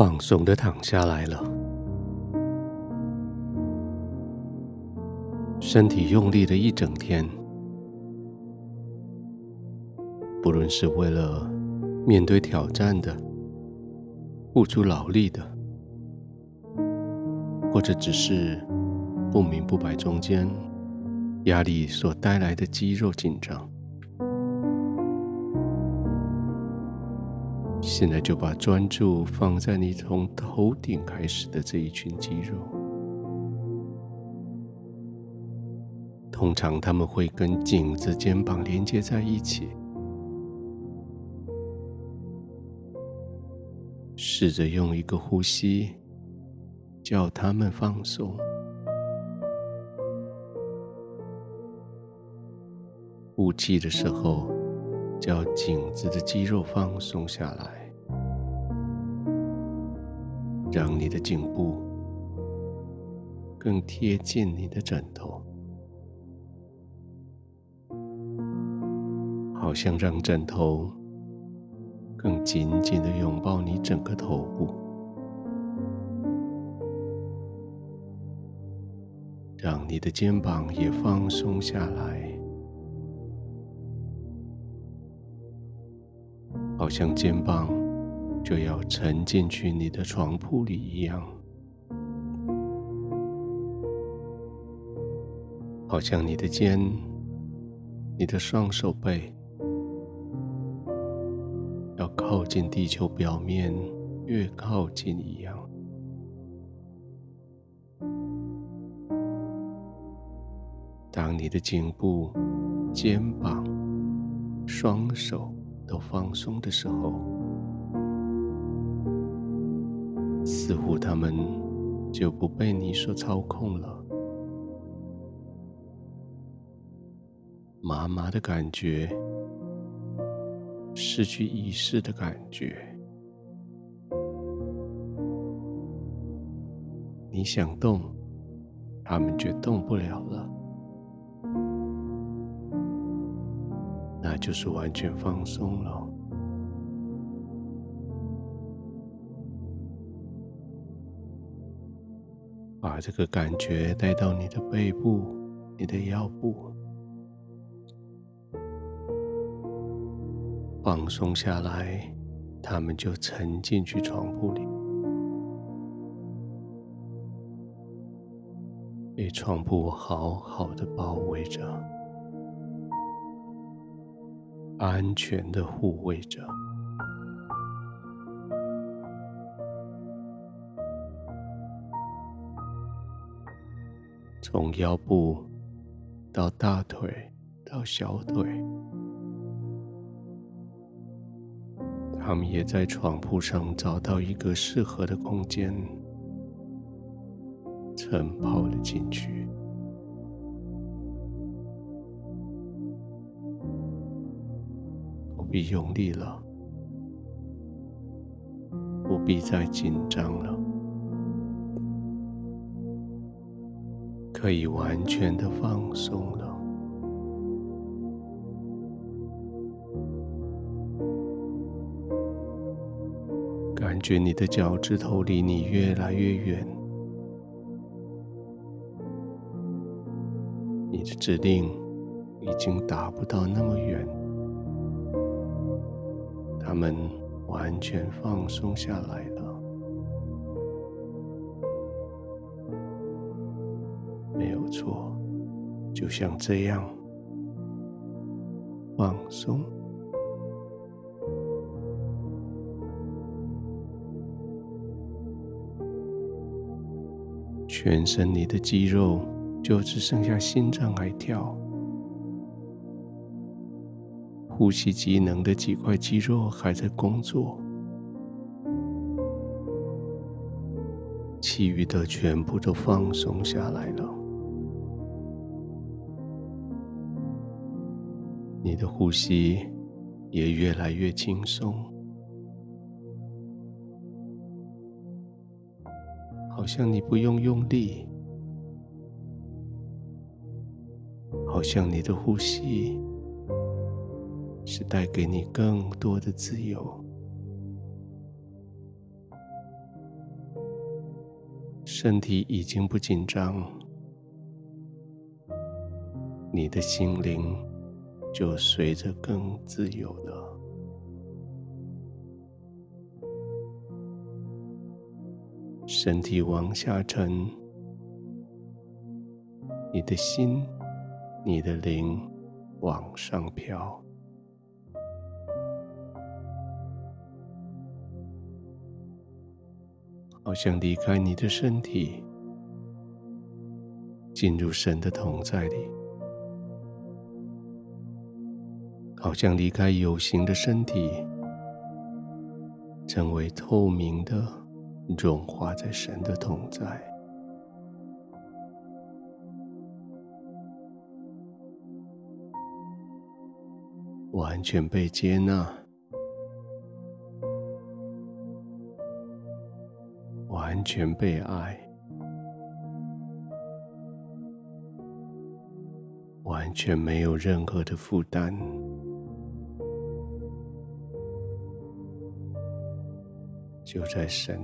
放松的躺下来了，身体用力的一整天，不论是为了面对挑战的、付出劳力的，或者只是不明不白中间压力所带来的肌肉紧张。现在就把专注放在你从头顶开始的这一群肌肉，通常他们会跟颈子、肩膀连接在一起。试着用一个呼吸叫他们放松，呼气的时候。叫颈子的肌肉放松下来，让你的颈部更贴近你的枕头，好像让枕头更紧紧的拥抱你整个头部，让你的肩膀也放松下来。好像肩膀就要沉进去你的床铺里一样，好像你的肩、你的双手背要靠近地球表面，越靠近一样。当你的颈部、肩膀、双手，都放松的时候，似乎他们就不被你所操控了。麻麻的感觉，失去意识的感觉。你想动，他们却动不了了。那就是完全放松了。把这个感觉带到你的背部、你的腰部，放松下来，他们就沉进去床铺里，被床铺好好的包围着。安全的护卫着，从腰部到大腿到小腿，他们也在床铺上找到一个适合的空间，沉泡了进去。必用力了，不必再紧张了，可以完全的放松了。感觉你的脚趾头离你越来越远，你的指令已经达不到那么远。他们完全放松下来了，没有错，就像这样放松，全身你的肌肉就只剩下心脏还跳。呼吸机能的几块肌肉还在工作，其余的全部都放松下来了。你的呼吸也越来越轻松，好像你不用用力，好像你的呼吸。是带给你更多的自由，身体已经不紧张，你的心灵就随着更自由了。身体往下沉，你的心、你的灵往上飘。好像离开你的身体，进入神的同在里；好像离开有形的身体，成为透明的，融化在神的同在，完全被接纳。完全被爱，完全没有任何的负担，就在神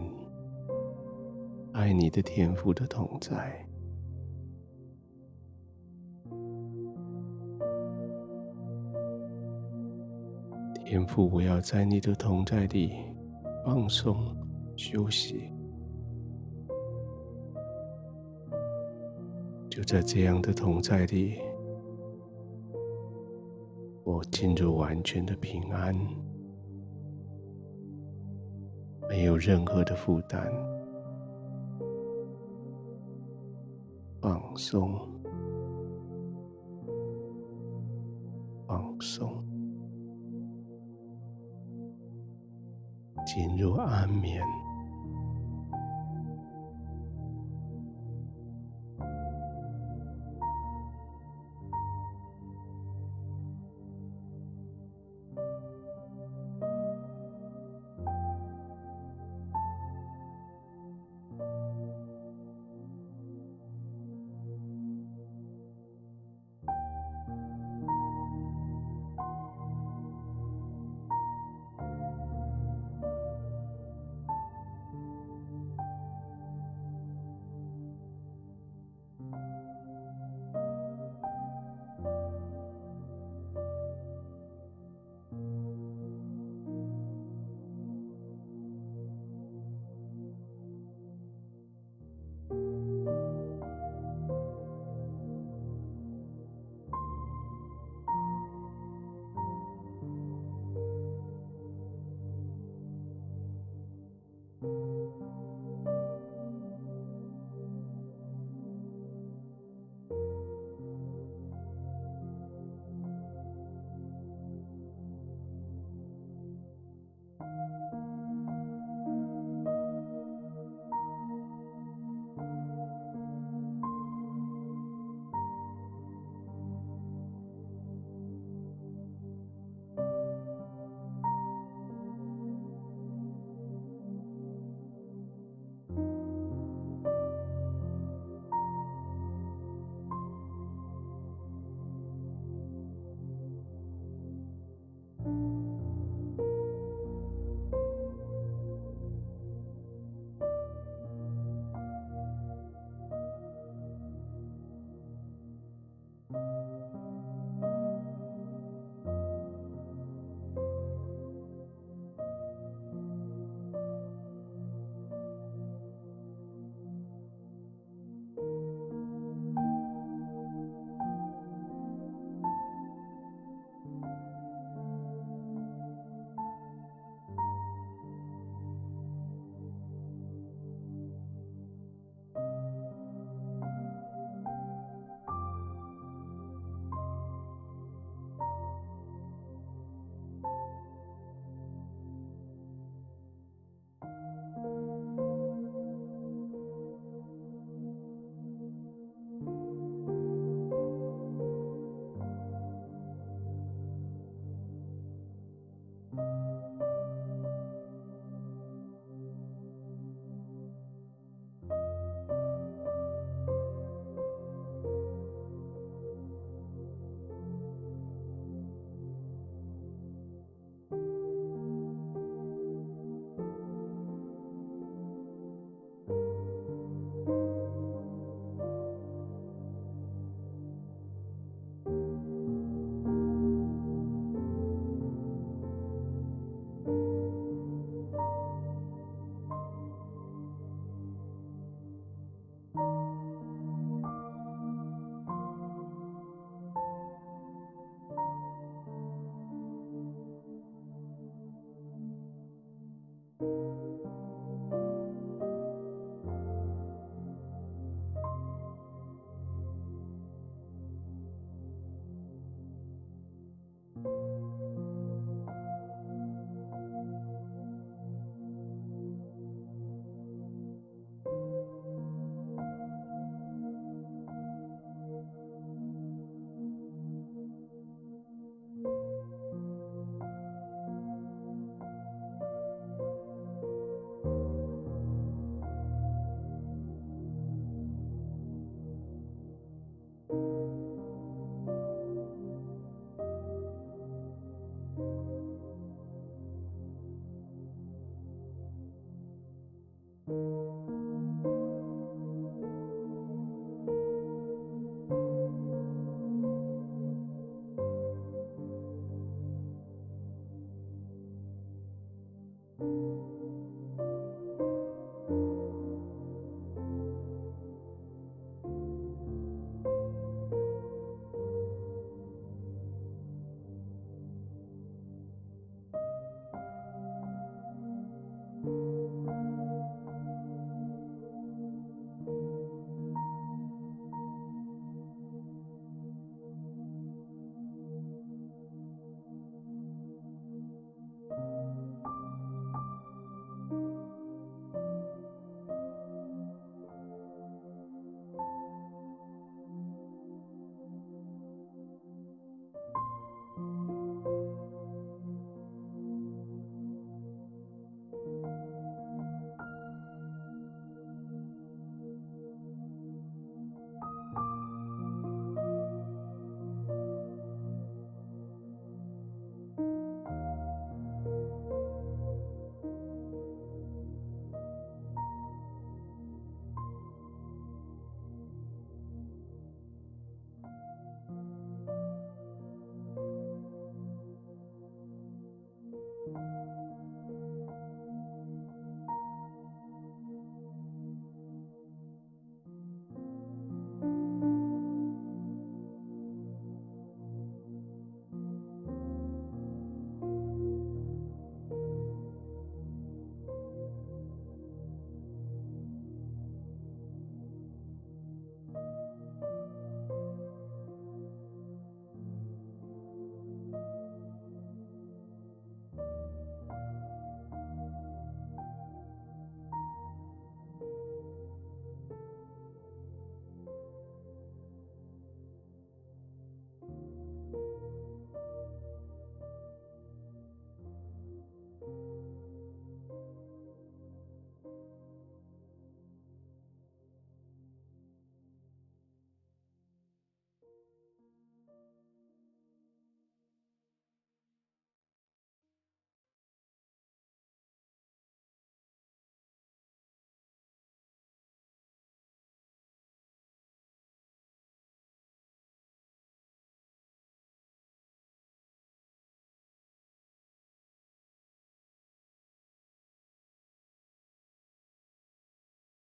爱你的天父的同在，天父，我要在你的同在里放松休息。就在这样的同在里，我进入完全的平安，没有任何的负担，放松，放松，进入安眠。